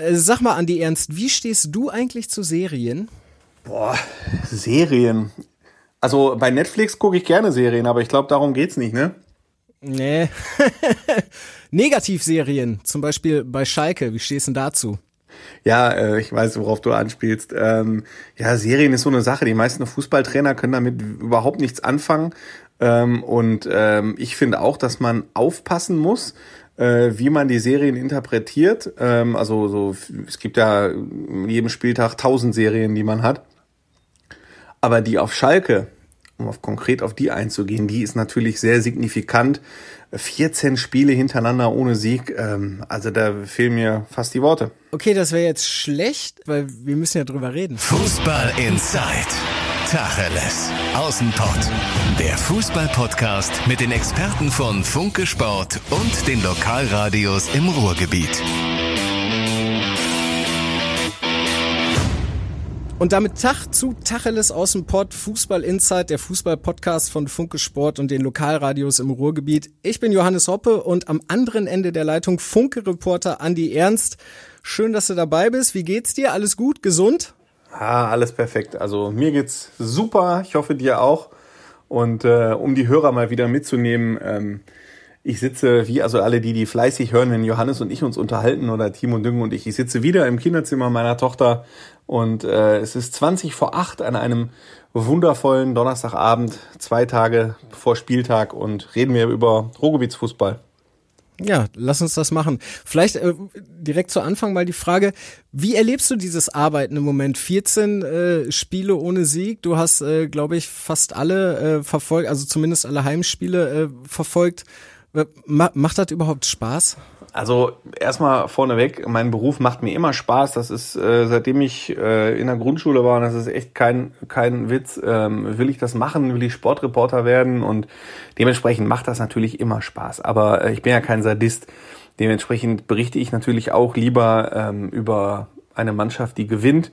Äh, sag mal, Andi Ernst, wie stehst du eigentlich zu Serien? Boah, Serien. Also bei Netflix gucke ich gerne Serien, aber ich glaube, darum geht's nicht, ne? Nee. Negativserien, zum Beispiel bei Schalke. Wie stehst du denn dazu? Ja, äh, ich weiß, worauf du anspielst. Ähm, ja, Serien ist so eine Sache. Die meisten Fußballtrainer können damit überhaupt nichts anfangen. Ähm, und ähm, ich finde auch, dass man aufpassen muss, äh, wie man die Serien interpretiert. Ähm, also so, es gibt ja in jedem Spieltag tausend Serien, die man hat. Aber die auf Schalke, um auf konkret auf die einzugehen, die ist natürlich sehr signifikant. 14 Spiele hintereinander ohne Sieg, ähm, also da fehlen mir fast die Worte. Okay, das wäre jetzt schlecht, weil wir müssen ja drüber reden. Fußball Inside. Tacheles. Außenpott. Der Fußball-Podcast mit den Experten von Funke Sport und den Lokalradios im Ruhrgebiet. Und damit Tag zu Tacheles aus dem Pott, Fußball Insight, der Fußball-Podcast von Funke Sport und den Lokalradios im Ruhrgebiet. Ich bin Johannes Hoppe und am anderen Ende der Leitung Funke-Reporter Andi Ernst. Schön, dass du dabei bist. Wie geht's dir? Alles gut? Gesund? Ah, alles perfekt. Also mir geht's super. Ich hoffe dir auch. Und äh, um die Hörer mal wieder mitzunehmen, ähm, ich sitze, wie also alle die, die fleißig hören, wenn Johannes und ich uns unterhalten oder Timo Düngen und ich, ich sitze wieder im Kinderzimmer meiner Tochter und äh, es ist 20 vor 8 an einem wundervollen Donnerstagabend, zwei Tage vor Spieltag und reden wir über Ruhrgebietsfußball. Ja, lass uns das machen. Vielleicht äh, direkt zu Anfang mal die Frage, wie erlebst du dieses Arbeiten im Moment? 14 äh, Spiele ohne Sieg. Du hast, äh, glaube ich, fast alle äh, verfolgt, also zumindest alle Heimspiele äh, verfolgt. Macht das überhaupt Spaß? Also erstmal vorneweg, mein Beruf macht mir immer Spaß. Das ist, äh, seitdem ich äh, in der Grundschule war, und das ist echt kein, kein Witz, ähm, will ich das machen, will ich Sportreporter werden und dementsprechend macht das natürlich immer Spaß. Aber äh, ich bin ja kein Sadist. Dementsprechend berichte ich natürlich auch lieber ähm, über eine Mannschaft, die gewinnt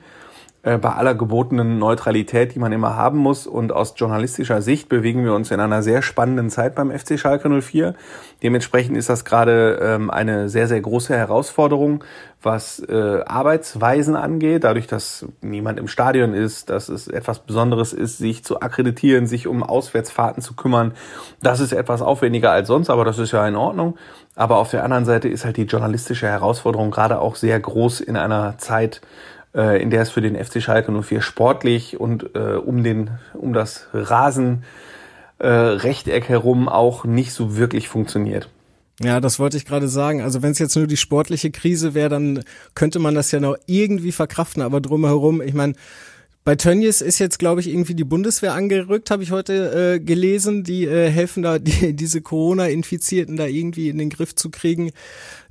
bei aller gebotenen Neutralität, die man immer haben muss. Und aus journalistischer Sicht bewegen wir uns in einer sehr spannenden Zeit beim FC Schalke 04. Dementsprechend ist das gerade ähm, eine sehr, sehr große Herausforderung, was äh, Arbeitsweisen angeht. Dadurch, dass niemand im Stadion ist, dass es etwas Besonderes ist, sich zu akkreditieren, sich um Auswärtsfahrten zu kümmern. Das ist etwas aufwendiger als sonst, aber das ist ja in Ordnung. Aber auf der anderen Seite ist halt die journalistische Herausforderung gerade auch sehr groß in einer Zeit, äh, in der es für den FC Schalke 04 sportlich und äh, um, den, um das Rasen äh, herum auch nicht so wirklich funktioniert. Ja, das wollte ich gerade sagen. Also wenn es jetzt nur die sportliche Krise wäre, dann könnte man das ja noch irgendwie verkraften. Aber drumherum, ich meine, bei Tönnies ist jetzt, glaube ich, irgendwie die Bundeswehr angerückt, habe ich heute äh, gelesen. Die äh, helfen da, die, diese Corona-Infizierten da irgendwie in den Griff zu kriegen.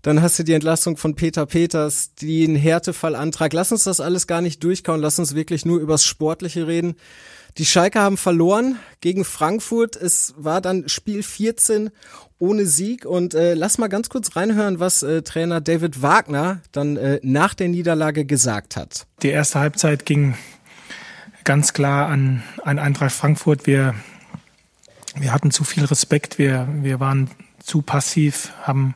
Dann hast du die Entlassung von Peter Peters, den Härtefallantrag. Lass uns das alles gar nicht durchkauen. Lass uns wirklich nur übers Sportliche reden. Die Schalke haben verloren gegen Frankfurt. Es war dann Spiel 14 ohne Sieg. Und äh, lass mal ganz kurz reinhören, was äh, Trainer David Wagner dann äh, nach der Niederlage gesagt hat. Die erste Halbzeit ging ganz klar an, an Eintracht Frankfurt. Wir, wir hatten zu viel Respekt, wir, wir waren zu passiv, haben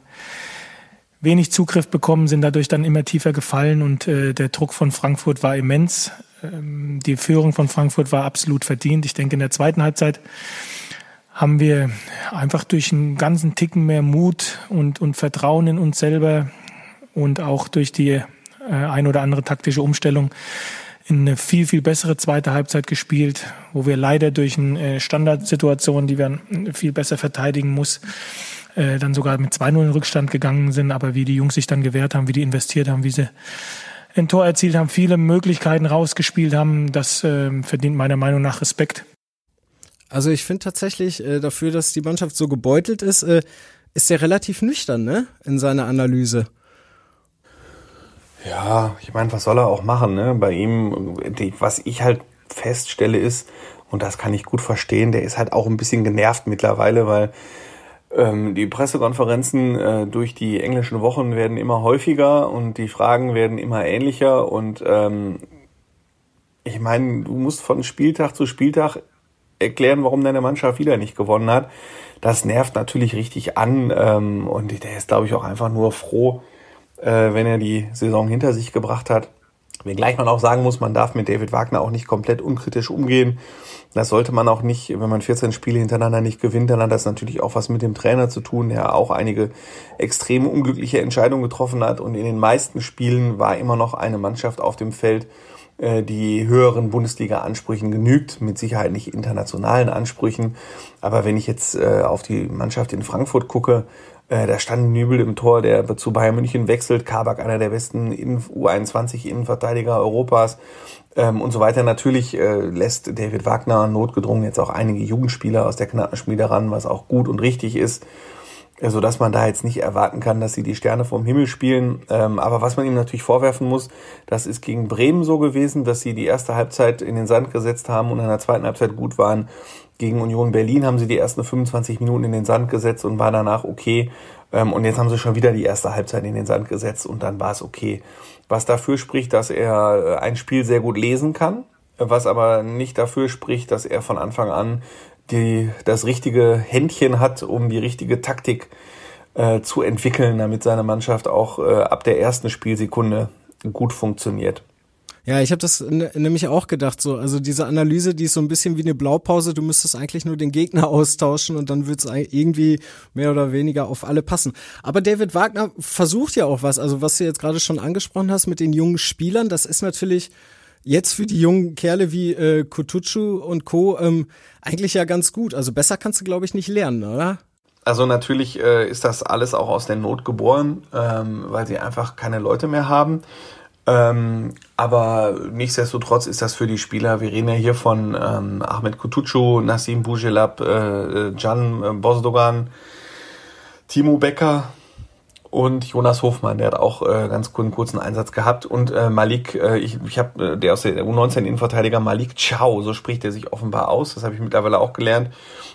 wenig Zugriff bekommen, sind dadurch dann immer tiefer gefallen und äh, der Druck von Frankfurt war immens. Ähm, die Führung von Frankfurt war absolut verdient. Ich denke, in der zweiten Halbzeit haben wir einfach durch einen ganzen Ticken mehr Mut und, und Vertrauen in uns selber und auch durch die äh, ein oder andere taktische Umstellung eine viel, viel bessere zweite Halbzeit gespielt, wo wir leider durch eine äh, Standardsituation, die wir viel besser verteidigen muss, äh, dann sogar mit 2-0 in Rückstand gegangen sind. Aber wie die Jungs sich dann gewehrt haben, wie die investiert haben, wie sie ein Tor erzielt haben, viele Möglichkeiten rausgespielt haben, das äh, verdient meiner Meinung nach Respekt. Also ich finde tatsächlich äh, dafür, dass die Mannschaft so gebeutelt ist, äh, ist er relativ nüchtern ne? in seiner Analyse. Ja, ich meine, was soll er auch machen? Ne? Bei ihm, die, was ich halt feststelle ist, und das kann ich gut verstehen, der ist halt auch ein bisschen genervt mittlerweile, weil ähm, die Pressekonferenzen äh, durch die englischen Wochen werden immer häufiger und die Fragen werden immer ähnlicher und ähm, ich meine, du musst von Spieltag zu Spieltag erklären, warum deine Mannschaft wieder nicht gewonnen hat. Das nervt natürlich richtig an ähm, und der ist, glaube ich, auch einfach nur froh, äh, wenn er die Saison hinter sich gebracht hat. Wenngleich man auch sagen muss, man darf mit David Wagner auch nicht komplett unkritisch umgehen. Das sollte man auch nicht, wenn man 14 Spiele hintereinander nicht gewinnt, dann hat das natürlich auch was mit dem Trainer zu tun, der auch einige extrem unglückliche Entscheidungen getroffen hat. Und in den meisten Spielen war immer noch eine Mannschaft auf dem Feld, äh, die höheren Bundesliga-Ansprüchen genügt, mit Sicherheit nicht internationalen Ansprüchen. Aber wenn ich jetzt äh, auf die Mannschaft in Frankfurt gucke, äh, da stand Nübel im Tor, der zu Bayern München wechselt. Kabak, einer der besten U21-Innenverteidiger Europas ähm, und so weiter. Natürlich äh, lässt David Wagner notgedrungen jetzt auch einige Jugendspieler aus der Knappenschmiede ran, was auch gut und richtig ist so dass man da jetzt nicht erwarten kann, dass sie die Sterne vom Himmel spielen. Ähm, aber was man ihm natürlich vorwerfen muss, das ist gegen Bremen so gewesen, dass sie die erste Halbzeit in den Sand gesetzt haben und in der zweiten Halbzeit gut waren. Gegen Union Berlin haben sie die ersten 25 Minuten in den Sand gesetzt und war danach okay. Ähm, und jetzt haben sie schon wieder die erste Halbzeit in den Sand gesetzt und dann war es okay. Was dafür spricht, dass er äh, ein Spiel sehr gut lesen kann, was aber nicht dafür spricht, dass er von Anfang an die, das richtige Händchen hat, um die richtige Taktik äh, zu entwickeln, damit seine Mannschaft auch äh, ab der ersten Spielsekunde gut funktioniert. Ja, ich habe das nämlich auch gedacht, so, also diese Analyse, die ist so ein bisschen wie eine Blaupause, du müsstest eigentlich nur den Gegner austauschen und dann wird es irgendwie mehr oder weniger auf alle passen. Aber David Wagner versucht ja auch was, also was du jetzt gerade schon angesprochen hast mit den jungen Spielern, das ist natürlich jetzt für die jungen Kerle wie äh, Kutucu und Co. Ähm, eigentlich ja ganz gut. Also besser kannst du, glaube ich, nicht lernen, oder? Also natürlich äh, ist das alles auch aus der Not geboren, ähm, weil sie einfach keine Leute mehr haben. Ähm, aber nichtsdestotrotz ist das für die Spieler, wir reden ja hier von ähm, Ahmed Kutucu, Nassim Bougelab, äh, Can äh, Bosdogan, Timo Becker, und Jonas Hofmann, der hat auch äh, ganz einen kurzen Einsatz gehabt und äh, Malik, äh, ich, ich habe äh, der aus der U19 Innenverteidiger Malik Ciao, so spricht er sich offenbar aus, das habe ich mittlerweile auch gelernt.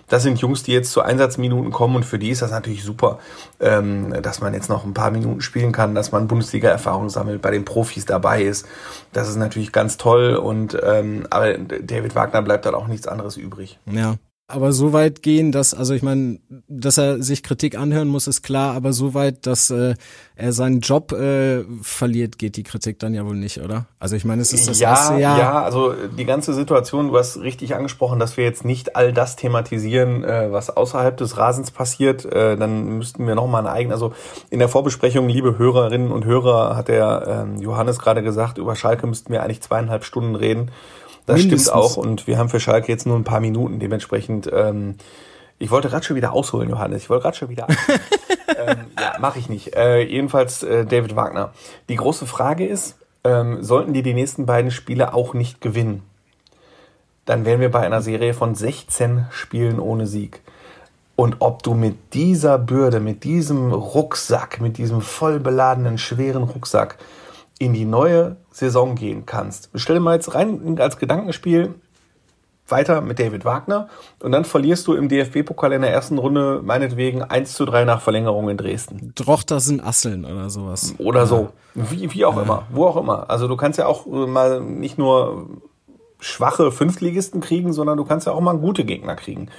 Das sind Jungs, die jetzt zu Einsatzminuten kommen und für die ist das natürlich super, ähm, dass man jetzt noch ein paar Minuten spielen kann, dass man Bundesliga-Erfahrung sammelt, bei den Profis dabei ist. Das ist natürlich ganz toll und ähm, aber David Wagner bleibt dann auch nichts anderes übrig. Ja, aber so weit gehen, dass, also ich meine, dass er sich Kritik anhören muss, ist klar, aber so weit, dass äh, er seinen Job äh, verliert, geht die Kritik dann ja wohl nicht, oder? Also ich meine, es ist das ja, erste Jahr. Ja, also die ganze Situation, du hast richtig angesprochen, dass wir jetzt nicht all das thematisieren, äh, was außerhalb des Rasens passiert, äh, dann müssten wir nochmal eine eigene, also in der Vorbesprechung, liebe Hörerinnen und Hörer, hat der äh, Johannes gerade gesagt, über Schalke müssten wir eigentlich zweieinhalb Stunden reden. Das Mindestens. stimmt auch und wir haben für Schalke jetzt nur ein paar Minuten. Dementsprechend, ähm, ich wollte gerade schon wieder ausholen, Johannes. Ich wollte gerade schon wieder. ähm, ja, mache ich nicht. Äh, jedenfalls äh, David Wagner. Die große Frage ist, ähm, sollten die die nächsten beiden Spiele auch nicht gewinnen, dann wären wir bei einer Serie von 16 Spielen ohne Sieg. Und ob du mit dieser Bürde, mit diesem Rucksack, mit diesem voll beladenen, schweren Rucksack in die neue Saison gehen kannst. Stell dir mal jetzt rein als Gedankenspiel weiter mit David Wagner und dann verlierst du im DFB-Pokal in der ersten Runde meinetwegen 1 zu 3 nach Verlängerung in Dresden. Drochter sind Asseln oder sowas. Oder so. Wie, wie auch ja. immer. Wo auch immer. Also du kannst ja auch mal nicht nur schwache Fünftligisten kriegen, sondern du kannst ja auch mal gute Gegner kriegen.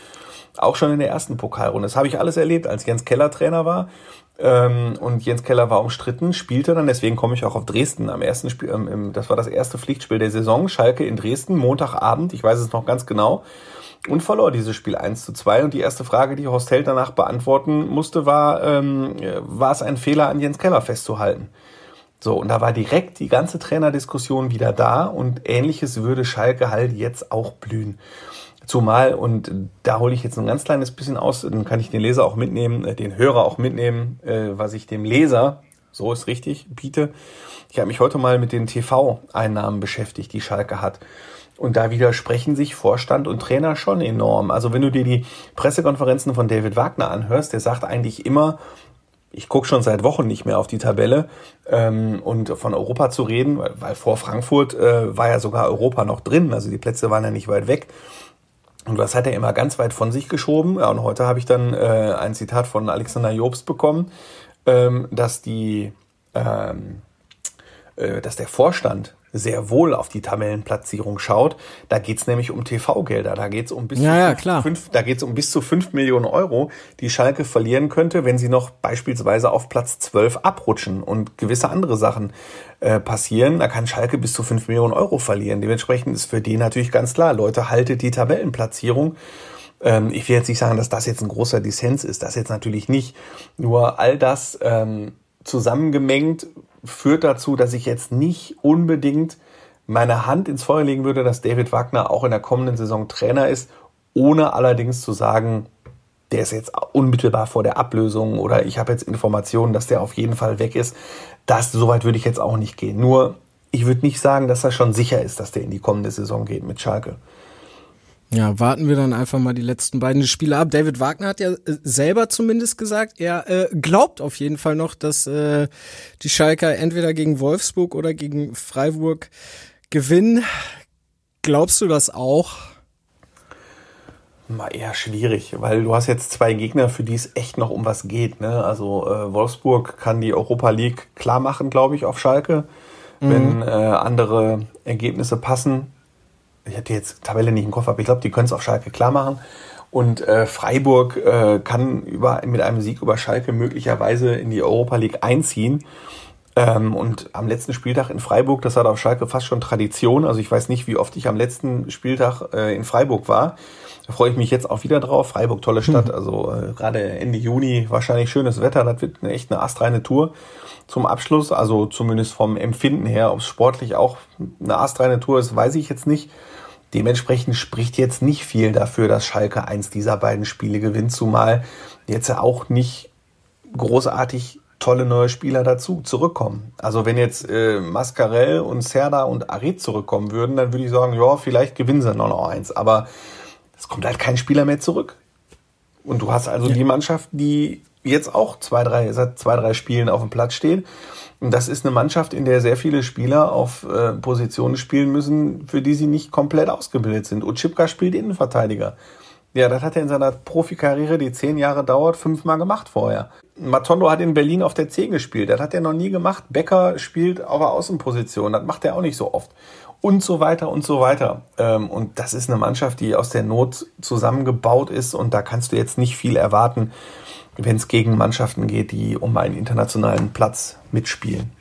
Auch schon in der ersten Pokalrunde. Das habe ich alles erlebt, als Jens Keller Trainer war. Ähm, und Jens Keller war umstritten, spielte dann, deswegen komme ich auch auf Dresden am ersten Spiel, ähm, das war das erste Pflichtspiel der Saison, Schalke in Dresden, Montagabend, ich weiß es noch ganz genau, und verlor dieses Spiel 1 zu 2. Und die erste Frage, die Horst Held danach beantworten musste, war, ähm, war es ein Fehler an Jens Keller festzuhalten? So, und da war direkt die ganze Trainerdiskussion wieder da und ähnliches würde Schalke halt jetzt auch blühen. Zumal, und da hole ich jetzt ein ganz kleines bisschen aus, dann kann ich den Leser auch mitnehmen, äh, den Hörer auch mitnehmen, äh, was ich dem Leser, so ist richtig, biete. Ich habe mich heute mal mit den TV-Einnahmen beschäftigt, die Schalke hat. Und da widersprechen sich Vorstand und Trainer schon enorm. Also wenn du dir die Pressekonferenzen von David Wagner anhörst, der sagt eigentlich immer, ich gucke schon seit Wochen nicht mehr auf die Tabelle ähm, und von Europa zu reden, weil, weil vor Frankfurt äh, war ja sogar Europa noch drin, also die Plätze waren ja nicht weit weg. Und das hat er immer ganz weit von sich geschoben. Ja, und heute habe ich dann äh, ein Zitat von Alexander Jobst bekommen, ähm, dass die ähm, äh, dass der Vorstand sehr wohl auf die Tabellenplatzierung schaut. Da geht's nämlich um TV-Gelder. Da geht's um bis ja, zu ja, fünf, da geht's um bis zu fünf Millionen Euro, die Schalke verlieren könnte, wenn sie noch beispielsweise auf Platz 12 abrutschen und gewisse andere Sachen äh, passieren. Da kann Schalke bis zu fünf Millionen Euro verlieren. Dementsprechend ist für die natürlich ganz klar, Leute, haltet die Tabellenplatzierung. Ähm, ich will jetzt nicht sagen, dass das jetzt ein großer Dissens ist. Das jetzt natürlich nicht. Nur all das ähm, zusammengemengt führt dazu, dass ich jetzt nicht unbedingt meine Hand ins Feuer legen würde, dass David Wagner auch in der kommenden Saison Trainer ist, ohne allerdings zu sagen, der ist jetzt unmittelbar vor der Ablösung oder ich habe jetzt Informationen, dass der auf jeden Fall weg ist. Das, soweit würde ich jetzt auch nicht gehen. Nur, ich würde nicht sagen, dass das schon sicher ist, dass der in die kommende Saison geht mit Schalke. Ja, warten wir dann einfach mal die letzten beiden Spiele ab. David Wagner hat ja äh, selber zumindest gesagt, er äh, glaubt auf jeden Fall noch, dass äh, die Schalker entweder gegen Wolfsburg oder gegen Freiburg gewinnen. Glaubst du das auch? Mal eher schwierig, weil du hast jetzt zwei Gegner, für die es echt noch um was geht. Ne? Also äh, Wolfsburg kann die Europa League klar machen, glaube ich, auf Schalke, mhm. wenn äh, andere Ergebnisse passen ich hatte jetzt Tabelle nicht im Kopf, aber ich glaube, die können es auf Schalke klar machen. Und äh, Freiburg äh, kann über, mit einem Sieg über Schalke möglicherweise in die Europa League einziehen. Ähm, und am letzten Spieltag in Freiburg, das hat auf Schalke fast schon Tradition. Also ich weiß nicht, wie oft ich am letzten Spieltag äh, in Freiburg war. Da freue ich mich jetzt auch wieder drauf. Freiburg, tolle Stadt. Also äh, gerade Ende Juni wahrscheinlich schönes Wetter. Das wird eine, echt eine astreine Tour zum Abschluss. Also zumindest vom Empfinden her, ob es sportlich auch eine astreine Tour ist, weiß ich jetzt nicht. Dementsprechend spricht jetzt nicht viel dafür, dass Schalke eins dieser beiden Spiele gewinnt, zumal jetzt auch nicht großartig tolle neue Spieler dazu zurückkommen. Also wenn jetzt äh, Mascarell und Serda und Arid zurückkommen würden, dann würde ich sagen, ja, vielleicht gewinnen sie noch, noch eins. Aber es kommt halt kein Spieler mehr zurück. Und du hast also ja. die Mannschaft, die jetzt auch zwei, drei, seit zwei, drei Spielen auf dem Platz steht und das ist eine Mannschaft, in der sehr viele Spieler auf äh, Positionen spielen müssen, für die sie nicht komplett ausgebildet sind. Utschipka spielt Innenverteidiger. Ja, das hat er in seiner Profikarriere, die zehn Jahre dauert, fünfmal gemacht vorher. Matondo hat in Berlin auf der 10 gespielt. Das hat er noch nie gemacht. Becker spielt auf der Außenposition. Das macht er auch nicht so oft. Und so weiter und so weiter. Ähm, und das ist eine Mannschaft, die aus der Not zusammengebaut ist. Und da kannst du jetzt nicht viel erwarten wenn es gegen Mannschaften geht, die um einen internationalen Platz mitspielen.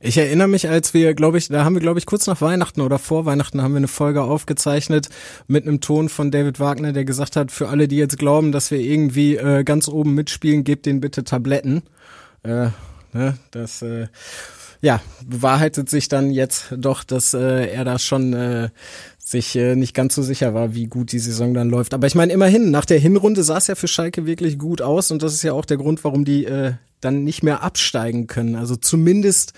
Ich erinnere mich, als wir, glaube ich, da haben wir, glaube ich, kurz nach Weihnachten oder vor Weihnachten haben wir eine Folge aufgezeichnet mit einem Ton von David Wagner, der gesagt hat, für alle, die jetzt glauben, dass wir irgendwie äh, ganz oben mitspielen, gebt denen bitte Tabletten. Äh, ne, das äh, ja, bewahrheitet sich dann jetzt doch, dass äh, er da schon äh, sich äh, nicht ganz so sicher war, wie gut die Saison dann läuft. Aber ich meine, immerhin, nach der Hinrunde sah es ja für Schalke wirklich gut aus und das ist ja auch der Grund, warum die äh, dann nicht mehr absteigen können. Also zumindest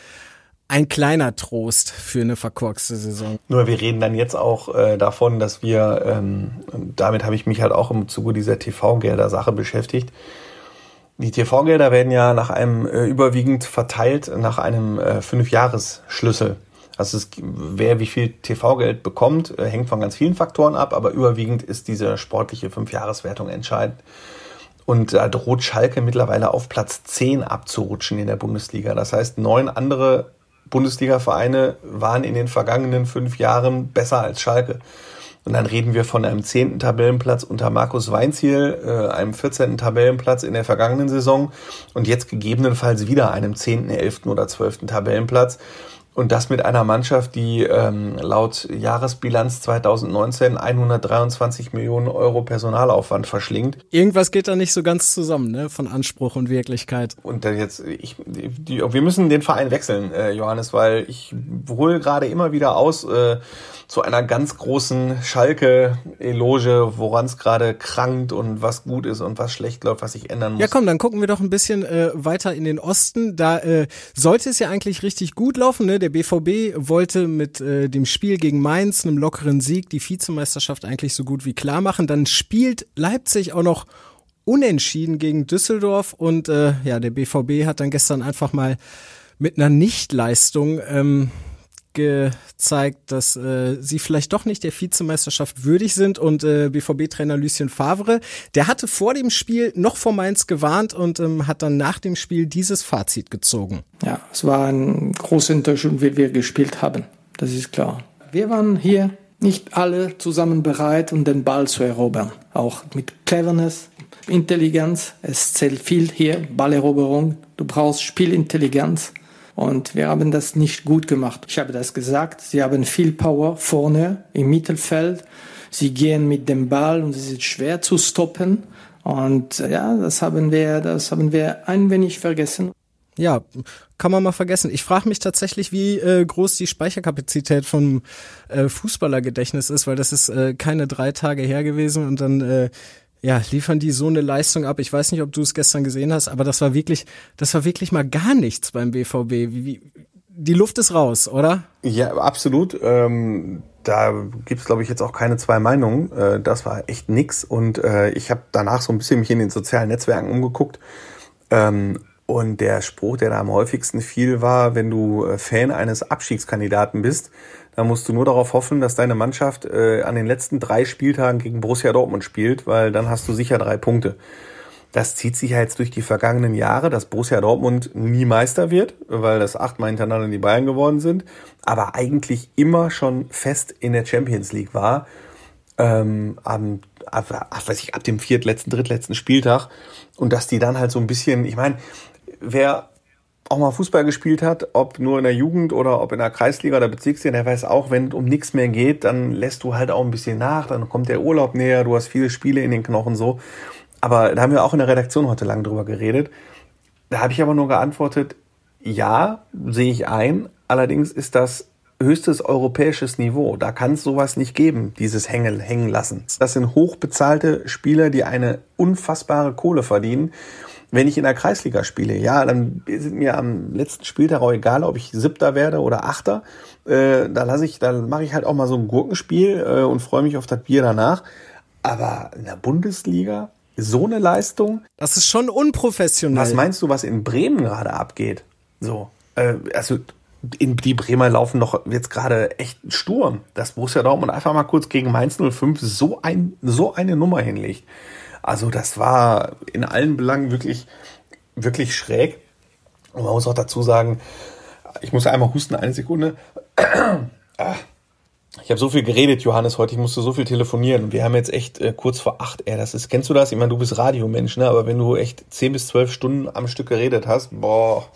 ein kleiner Trost für eine verkorkste Saison. Nur wir reden dann jetzt auch äh, davon, dass wir, ähm, damit habe ich mich halt auch im Zuge dieser TV-Gelder-Sache beschäftigt, die TV-Gelder werden ja nach einem äh, überwiegend verteilt nach einem äh, Fünfjahresschlüssel. Also es, wer wie viel TV-Geld bekommt, äh, hängt von ganz vielen Faktoren ab, aber überwiegend ist diese sportliche Fünfjahreswertung entscheidend. Und da droht Schalke mittlerweile auf Platz 10 abzurutschen in der Bundesliga. Das heißt, neun andere Bundesliga-Vereine waren in den vergangenen fünf Jahren besser als Schalke. Und dann reden wir von einem zehnten Tabellenplatz unter Markus Weinziel, äh, einem vierzehnten Tabellenplatz in der vergangenen Saison und jetzt gegebenenfalls wieder einem zehnten, elften oder zwölften Tabellenplatz. Und das mit einer Mannschaft, die ähm, laut Jahresbilanz 2019 123 Millionen Euro Personalaufwand verschlingt. Irgendwas geht da nicht so ganz zusammen, ne? Von Anspruch und Wirklichkeit. Und dann jetzt, ich, die, wir müssen den Verein wechseln, äh, Johannes, weil ich hole gerade immer wieder aus. Äh, zu einer ganz großen Schalke-Eloge, woran es gerade krankt und was gut ist und was schlecht läuft, was sich ändern muss. Ja, komm, dann gucken wir doch ein bisschen äh, weiter in den Osten. Da äh, sollte es ja eigentlich richtig gut laufen. Ne? Der BVB wollte mit äh, dem Spiel gegen Mainz, einem lockeren Sieg, die Vizemeisterschaft eigentlich so gut wie klar machen. Dann spielt Leipzig auch noch unentschieden gegen Düsseldorf und äh, ja, der BVB hat dann gestern einfach mal mit einer Nichtleistung ähm, gezeigt, dass äh, sie vielleicht doch nicht der Vizemeisterschaft würdig sind und äh, BVB-Trainer Lucien Favre, der hatte vor dem Spiel noch vor Mainz gewarnt und ähm, hat dann nach dem Spiel dieses Fazit gezogen. Ja, es war ein großer Unterschied, wie wir gespielt haben. Das ist klar. Wir waren hier nicht alle zusammen bereit, um den Ball zu erobern. Auch mit Cleverness, Intelligenz. Es zählt viel hier, Balleroberung. Du brauchst Spielintelligenz. Und wir haben das nicht gut gemacht. Ich habe das gesagt. Sie haben viel Power vorne im Mittelfeld. Sie gehen mit dem Ball und es ist schwer zu stoppen. Und ja, das haben wir, das haben wir ein wenig vergessen. Ja, kann man mal vergessen. Ich frage mich tatsächlich, wie äh, groß die Speicherkapazität vom äh, Fußballergedächtnis ist, weil das ist äh, keine drei Tage her gewesen und dann äh, ja, liefern die so eine Leistung ab. Ich weiß nicht, ob du es gestern gesehen hast, aber das war wirklich, das war wirklich mal gar nichts beim BVB. Wie, wie, die Luft ist raus, oder? Ja, absolut. Ähm, da gibt's glaube ich, jetzt auch keine zwei Meinungen. Äh, das war echt nix. Und äh, ich habe danach so ein bisschen mich in den sozialen Netzwerken umgeguckt. Ähm, und der Spruch, der da am häufigsten fiel, war, wenn du äh, Fan eines Abstiegskandidaten bist, dann musst du nur darauf hoffen, dass deine Mannschaft äh, an den letzten drei Spieltagen gegen Borussia Dortmund spielt, weil dann hast du sicher drei Punkte. Das zieht sich ja jetzt durch die vergangenen Jahre, dass Borussia Dortmund nie Meister wird, weil das achtmal hintereinander die Bayern geworden sind, aber eigentlich immer schon fest in der Champions League war. Ähm, am, ab, weiß ich, ab dem viertletzten, drittletzten Spieltag. Und dass die dann halt so ein bisschen, ich meine, wer auch mal Fußball gespielt hat, ob nur in der Jugend oder ob in der Kreisliga oder Bezirksliga, der weiß auch, wenn es um nichts mehr geht, dann lässt du halt auch ein bisschen nach, dann kommt der Urlaub näher, du hast viele Spiele in den Knochen so. Aber da haben wir auch in der Redaktion heute lang drüber geredet. Da habe ich aber nur geantwortet, ja, sehe ich ein. Allerdings ist das höchstes europäisches Niveau. Da kann es sowas nicht geben, dieses Hängen, hängen lassen. Das sind hochbezahlte Spieler, die eine unfassbare Kohle verdienen wenn ich in der Kreisliga spiele, ja, dann sind mir am letzten Spieltag auch egal, ob ich Siebter werde oder Achter. Äh, da lasse ich, dann mache ich halt auch mal so ein Gurkenspiel äh, und freue mich auf das Bier danach. Aber in der Bundesliga so eine Leistung. Das ist schon unprofessionell. Was meinst du, was in Bremen gerade abgeht? So, äh, also in die Bremer laufen noch jetzt gerade echt Sturm. Das Borussia Dortmund einfach mal kurz gegen Mainz 05 so ein so eine Nummer hinlegt. Also das war in allen Belangen wirklich, wirklich schräg. Und man muss auch dazu sagen, ich muss einmal husten, eine Sekunde. Ich habe so viel geredet, Johannes, heute. Ich musste so viel telefonieren. Wir haben jetzt echt äh, kurz vor acht. Ey, das ist, kennst du das? Ich meine, du bist Radiomensch, ne? Aber wenn du echt zehn bis zwölf Stunden am Stück geredet hast, boah,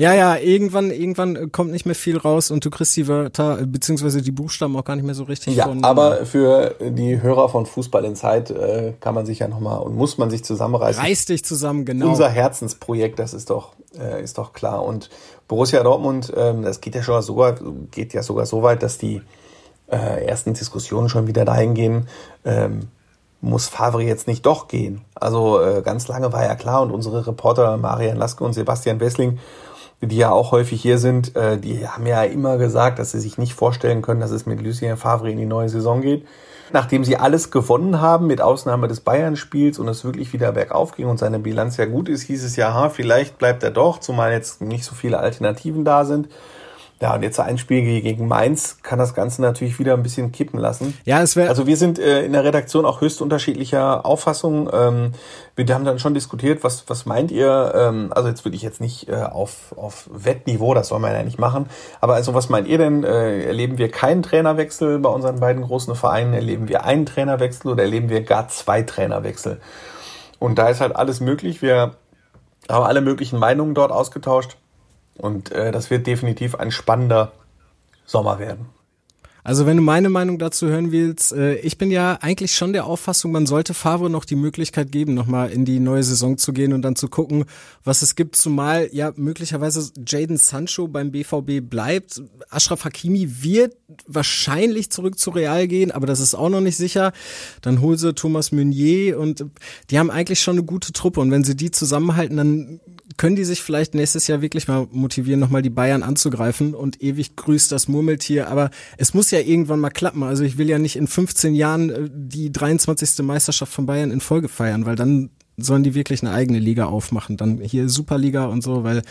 ja, ja, irgendwann, irgendwann kommt nicht mehr viel raus und du kriegst die Wörter, beziehungsweise die Buchstaben auch gar nicht mehr so richtig ja, von. Aber für die Hörer von Fußball in Zeit äh, kann man sich ja nochmal und muss man sich zusammenreißen. Reiß dich zusammen, genau. Unser Herzensprojekt, das ist doch, äh, ist doch klar. Und Borussia Dortmund, ähm, das geht ja schon sogar, geht ja sogar so weit, dass die äh, ersten Diskussionen schon wieder dahin gehen, ähm, muss Favre jetzt nicht doch gehen? Also äh, ganz lange war ja klar und unsere Reporter Marian Laske und Sebastian Wessling die ja auch häufig hier sind, äh, die haben ja immer gesagt, dass sie sich nicht vorstellen können, dass es mit Lucien Favre in die neue Saison geht. Nachdem sie alles gewonnen haben, mit Ausnahme des Bayern-Spiels und es wirklich wieder bergauf ging und seine Bilanz ja gut ist, hieß es ja, ha, vielleicht bleibt er doch, zumal jetzt nicht so viele Alternativen da sind. Ja, und jetzt ein Spiel gegen Mainz kann das Ganze natürlich wieder ein bisschen kippen lassen. Ja, es wäre. Also wir sind äh, in der Redaktion auch höchst unterschiedlicher Auffassung. Ähm, wir haben dann schon diskutiert, was, was meint ihr? Ähm, also jetzt würde ich jetzt nicht äh, auf, auf Wettniveau, das soll man ja nicht machen. Aber also was meint ihr denn? Äh, erleben wir keinen Trainerwechsel bei unseren beiden großen Vereinen? Erleben wir einen Trainerwechsel oder erleben wir gar zwei Trainerwechsel? Und da ist halt alles möglich. Wir haben alle möglichen Meinungen dort ausgetauscht. Und äh, das wird definitiv ein spannender Sommer werden. Also wenn du meine Meinung dazu hören willst, äh, ich bin ja eigentlich schon der Auffassung, man sollte Favre noch die Möglichkeit geben, nochmal in die neue Saison zu gehen und dann zu gucken, was es gibt, zumal ja möglicherweise Jaden Sancho beim BVB bleibt. Ashraf Hakimi wird wahrscheinlich zurück zu Real gehen, aber das ist auch noch nicht sicher. Dann hol sie Thomas Meunier und die haben eigentlich schon eine gute Truppe und wenn sie die zusammenhalten, dann können die sich vielleicht nächstes Jahr wirklich mal motivieren, nochmal die Bayern anzugreifen und ewig grüßt das Murmeltier. Aber es muss ja irgendwann mal klappen. Also ich will ja nicht in 15 Jahren äh, die 23. Meisterschaft von Bayern in Folge feiern, weil dann sollen die wirklich eine eigene Liga aufmachen. Dann hier Superliga und so, weil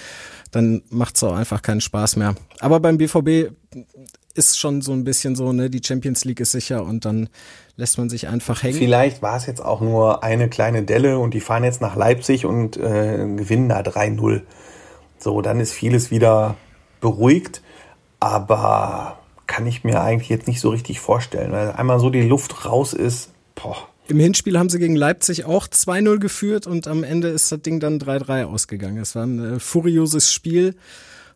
dann macht's auch einfach keinen Spaß mehr. Aber beim BVB ist schon so ein bisschen so, ne, die Champions League ist sicher und dann lässt man sich einfach hängen. Vielleicht war es jetzt auch nur eine kleine Delle und die fahren jetzt nach Leipzig und äh, gewinnen da 3-0. So, dann ist vieles wieder beruhigt, aber kann ich mir eigentlich jetzt nicht so richtig vorstellen, weil einmal so die Luft raus ist, boah. Im Hinspiel haben sie gegen Leipzig auch 2-0 geführt und am Ende ist das Ding dann 3-3 ausgegangen. Es war ein äh, furioses Spiel.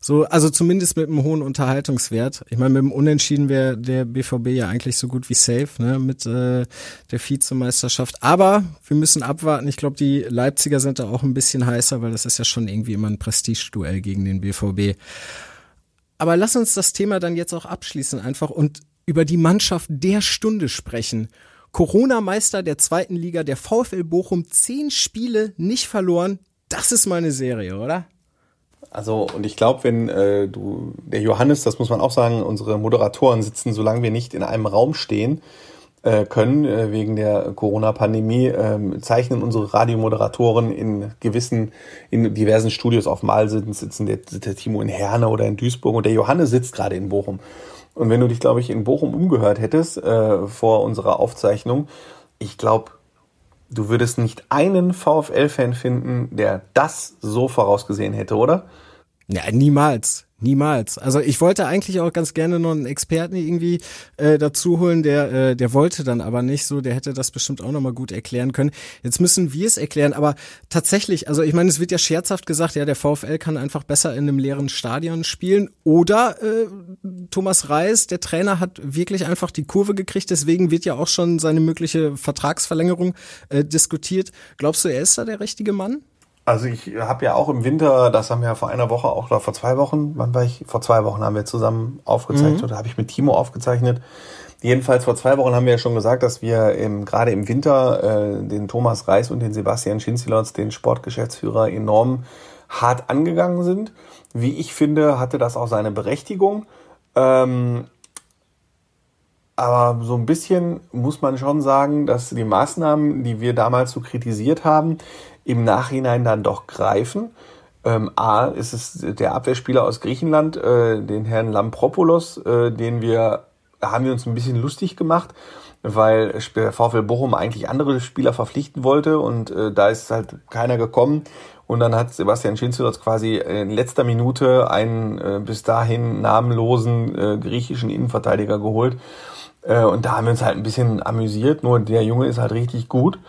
So, also zumindest mit einem hohen Unterhaltungswert. Ich meine, mit dem Unentschieden wäre der BVB ja eigentlich so gut wie safe, ne, mit äh, der Vizemeisterschaft. Aber wir müssen abwarten. Ich glaube, die Leipziger sind da auch ein bisschen heißer, weil das ist ja schon irgendwie immer ein Prestigeduell gegen den BVB. Aber lass uns das Thema dann jetzt auch abschließen einfach und über die Mannschaft der Stunde sprechen. Corona-Meister der zweiten Liga, der VfL Bochum, zehn Spiele nicht verloren. Das ist mal eine Serie, oder? Also, und ich glaube, wenn äh, du, der Johannes, das muss man auch sagen, unsere Moderatoren sitzen, solange wir nicht in einem Raum stehen äh, können, äh, wegen der Corona-Pandemie, äh, zeichnen unsere Radiomoderatoren in gewissen, in diversen Studios auf Mal sitzen, sitzen der, der Timo in Herne oder in Duisburg und der Johannes sitzt gerade in Bochum. Und wenn du dich, glaube ich, in Bochum umgehört hättest äh, vor unserer Aufzeichnung, ich glaube, du würdest nicht einen VfL-Fan finden, der das so vorausgesehen hätte, oder? Ja, niemals. Niemals. Also ich wollte eigentlich auch ganz gerne noch einen Experten irgendwie äh, dazu holen, der äh, der wollte dann aber nicht so, der hätte das bestimmt auch nochmal gut erklären können. Jetzt müssen wir es erklären, aber tatsächlich, also ich meine, es wird ja scherzhaft gesagt, ja, der VfL kann einfach besser in einem leeren Stadion spielen oder äh, Thomas Reis, der Trainer hat wirklich einfach die Kurve gekriegt, deswegen wird ja auch schon seine mögliche Vertragsverlängerung äh, diskutiert. Glaubst du, er ist da der richtige Mann? Also ich habe ja auch im Winter, das haben wir ja vor einer Woche auch oder vor zwei Wochen, wann war ich? Vor zwei Wochen haben wir zusammen aufgezeichnet mhm. oder habe ich mit Timo aufgezeichnet. Jedenfalls vor zwei Wochen haben wir ja schon gesagt, dass wir im, gerade im Winter äh, den Thomas Reis und den Sebastian Schinzilotz, den Sportgeschäftsführer, enorm hart angegangen sind. Wie ich finde, hatte das auch seine Berechtigung. Ähm, aber so ein bisschen muss man schon sagen, dass die Maßnahmen, die wir damals so kritisiert haben, im Nachhinein dann doch greifen. Ähm, A ist es der Abwehrspieler aus Griechenland, äh, den Herrn Lampropoulos, äh, den wir, haben wir uns ein bisschen lustig gemacht, weil VfL Bochum eigentlich andere Spieler verpflichten wollte und äh, da ist halt keiner gekommen. Und dann hat Sebastian Schinzelos quasi in letzter Minute einen äh, bis dahin namenlosen äh, griechischen Innenverteidiger geholt. Äh, und da haben wir uns halt ein bisschen amüsiert. Nur der Junge ist halt richtig gut.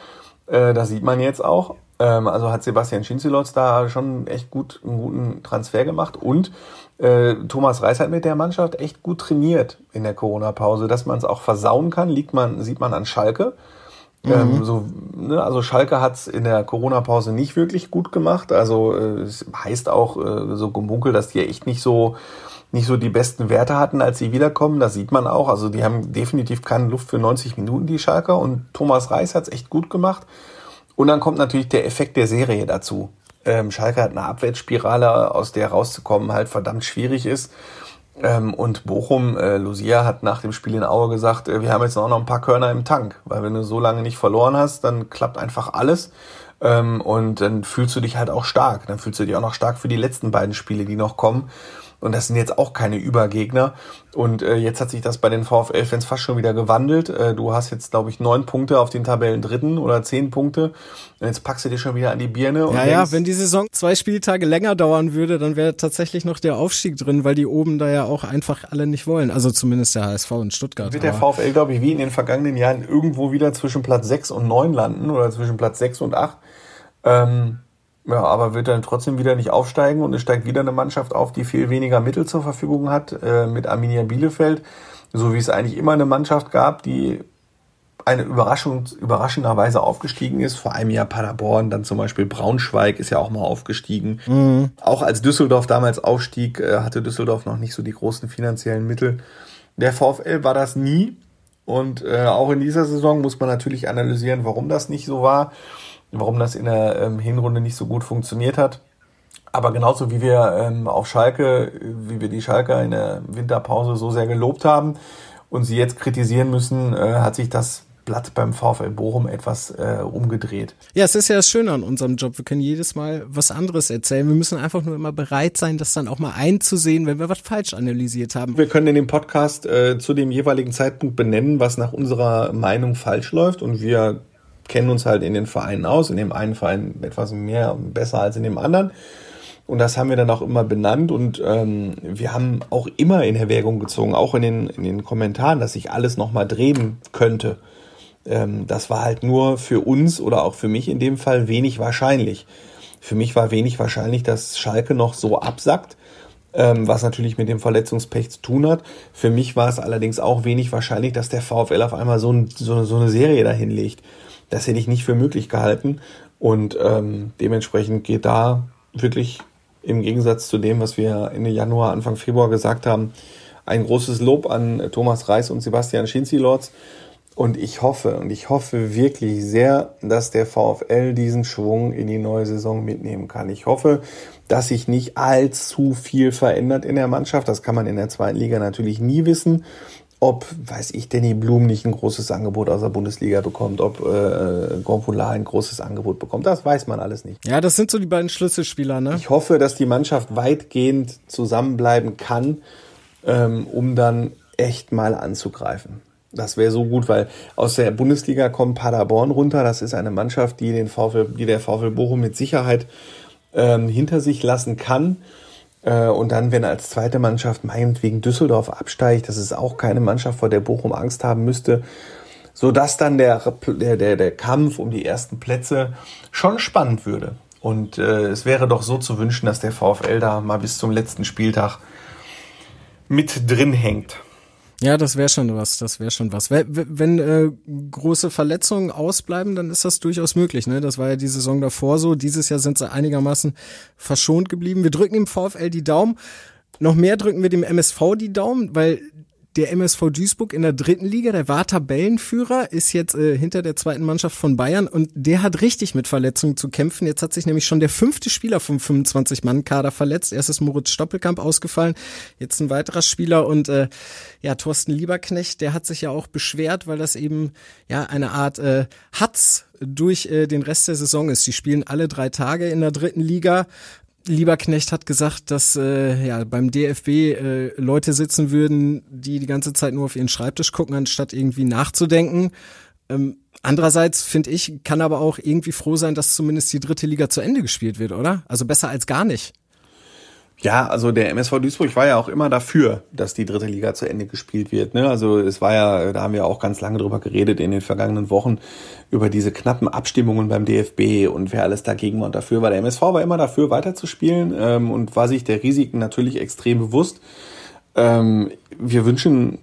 Äh, das sieht man jetzt auch. Ähm, also hat Sebastian Schinzelotz da schon echt gut einen guten Transfer gemacht und äh, Thomas Reis hat mit der Mannschaft echt gut trainiert in der Corona-Pause. Dass man es auch versauen kann, liegt man, sieht man an Schalke. Mhm. Ähm, so, ne, also Schalke hat es in der Corona-Pause nicht wirklich gut gemacht. Also äh, es heißt auch äh, so gemunkelt, dass die echt nicht so nicht so die besten Werte hatten, als sie wiederkommen. Das sieht man auch. Also die haben definitiv keine Luft für 90 Minuten, die Schalker. Und Thomas Reis hat es echt gut gemacht. Und dann kommt natürlich der Effekt der Serie dazu. Ähm, Schalke hat eine Abwärtsspirale, aus der rauszukommen halt verdammt schwierig ist. Ähm, und Bochum, äh, Lucia hat nach dem Spiel in Aue gesagt, äh, wir haben jetzt auch noch ein paar Körner im Tank, weil wenn du so lange nicht verloren hast, dann klappt einfach alles. Ähm, und dann fühlst du dich halt auch stark. Dann fühlst du dich auch noch stark für die letzten beiden Spiele, die noch kommen. Und das sind jetzt auch keine Übergegner. Und äh, jetzt hat sich das bei den VfL-Fans fast schon wieder gewandelt. Äh, du hast jetzt, glaube ich, neun Punkte auf den Tabellen dritten oder zehn Punkte. Und jetzt packst du dir schon wieder an die Birne. ja, ja, wenn die Saison zwei Spieltage länger dauern würde, dann wäre tatsächlich noch der Aufstieg drin, weil die oben da ja auch einfach alle nicht wollen. Also zumindest der HSV und Stuttgart. Wird der VfL, glaube ich, wie in den vergangenen Jahren irgendwo wieder zwischen Platz sechs und neun landen oder zwischen Platz sechs und acht. Ähm, ja, aber wird dann trotzdem wieder nicht aufsteigen und es steigt wieder eine Mannschaft auf, die viel weniger Mittel zur Verfügung hat, äh, mit Arminia Bielefeld, so wie es eigentlich immer eine Mannschaft gab, die eine Überraschung, überraschenderweise aufgestiegen ist. Vor einem Jahr Paderborn, dann zum Beispiel Braunschweig ist ja auch mal aufgestiegen. Mhm. Auch als Düsseldorf damals aufstieg, äh, hatte Düsseldorf noch nicht so die großen finanziellen Mittel. Der VfL war das nie. Und äh, auch in dieser Saison muss man natürlich analysieren, warum das nicht so war warum das in der ähm, Hinrunde nicht so gut funktioniert hat. Aber genauso wie wir ähm, auf Schalke, wie wir die Schalker in der Winterpause so sehr gelobt haben und sie jetzt kritisieren müssen, äh, hat sich das Blatt beim VfL Bochum etwas äh, umgedreht. Ja, es ist ja das Schöne an unserem Job. Wir können jedes Mal was anderes erzählen. Wir müssen einfach nur immer bereit sein, das dann auch mal einzusehen, wenn wir was falsch analysiert haben. Wir können in dem Podcast äh, zu dem jeweiligen Zeitpunkt benennen, was nach unserer Meinung falsch läuft und wir kennen uns halt in den Vereinen aus, in dem einen Verein etwas mehr besser als in dem anderen. Und das haben wir dann auch immer benannt und ähm, wir haben auch immer in Erwägung gezogen, auch in den, in den Kommentaren, dass sich alles nochmal drehen könnte. Ähm, das war halt nur für uns oder auch für mich in dem Fall wenig wahrscheinlich. Für mich war wenig wahrscheinlich, dass Schalke noch so absackt, ähm, was natürlich mit dem Verletzungspech zu tun hat. Für mich war es allerdings auch wenig wahrscheinlich, dass der VfL auf einmal so, ein, so, so eine Serie dahin legt. Das hätte ich nicht für möglich gehalten. Und ähm, dementsprechend geht da wirklich im Gegensatz zu dem, was wir Ende Januar, Anfang Februar gesagt haben, ein großes Lob an Thomas Reis und Sebastian Schinzi-Lords. Und ich hoffe, und ich hoffe wirklich sehr, dass der VfL diesen Schwung in die neue Saison mitnehmen kann. Ich hoffe, dass sich nicht allzu viel verändert in der Mannschaft. Das kann man in der zweiten Liga natürlich nie wissen ob, weiß ich, Danny Blum nicht ein großes Angebot aus der Bundesliga bekommt, ob äh, Gonpola ein großes Angebot bekommt. Das weiß man alles nicht. Ja, das sind so die beiden Schlüsselspieler, ne? Ich hoffe, dass die Mannschaft weitgehend zusammenbleiben kann, ähm, um dann echt mal anzugreifen. Das wäre so gut, weil aus der Bundesliga kommt Paderborn runter. Das ist eine Mannschaft, die den VfL, die der VfL Bochum mit Sicherheit ähm, hinter sich lassen kann. Äh, und dann, wenn als zweite Mannschaft meinetwegen Düsseldorf absteigt, das ist auch keine Mannschaft, vor der Bochum Angst haben müsste, so dass dann der, der, der, der Kampf um die ersten Plätze schon spannend würde. Und äh, es wäre doch so zu wünschen, dass der VfL da mal bis zum letzten Spieltag mit drin hängt. Ja, das wäre schon was, das wäre schon was. Wenn, wenn äh, große Verletzungen ausbleiben, dann ist das durchaus möglich. Ne? Das war ja die Saison davor so. Dieses Jahr sind sie einigermaßen verschont geblieben. Wir drücken dem VfL die Daumen. Noch mehr drücken wir dem MSV die Daumen, weil der MSV Duisburg in der dritten Liga, der war Tabellenführer, ist jetzt äh, hinter der zweiten Mannschaft von Bayern und der hat richtig mit Verletzungen zu kämpfen. Jetzt hat sich nämlich schon der fünfte Spieler vom 25-Mann-Kader verletzt. Erst ist Moritz Stoppelkamp ausgefallen, jetzt ein weiterer Spieler und äh, ja, Thorsten Lieberknecht, der hat sich ja auch beschwert, weil das eben ja eine Art äh, Hatz durch äh, den Rest der Saison ist. Die spielen alle drei Tage in der dritten Liga Lieberknecht hat gesagt, dass äh, ja beim DFB äh, Leute sitzen würden, die die ganze Zeit nur auf ihren Schreibtisch gucken, anstatt irgendwie nachzudenken. Ähm, andererseits finde ich, kann aber auch irgendwie froh sein, dass zumindest die dritte Liga zu Ende gespielt wird, oder? Also besser als gar nicht. Ja, also der MSV Duisburg war ja auch immer dafür, dass die dritte Liga zu Ende gespielt wird. Ne? Also es war ja, da haben wir auch ganz lange drüber geredet in den vergangenen Wochen, über diese knappen Abstimmungen beim DFB und wer alles dagegen war und dafür war. Der MSV war immer dafür, weiterzuspielen ähm, und war sich der Risiken natürlich extrem bewusst. Ähm, wir wünschen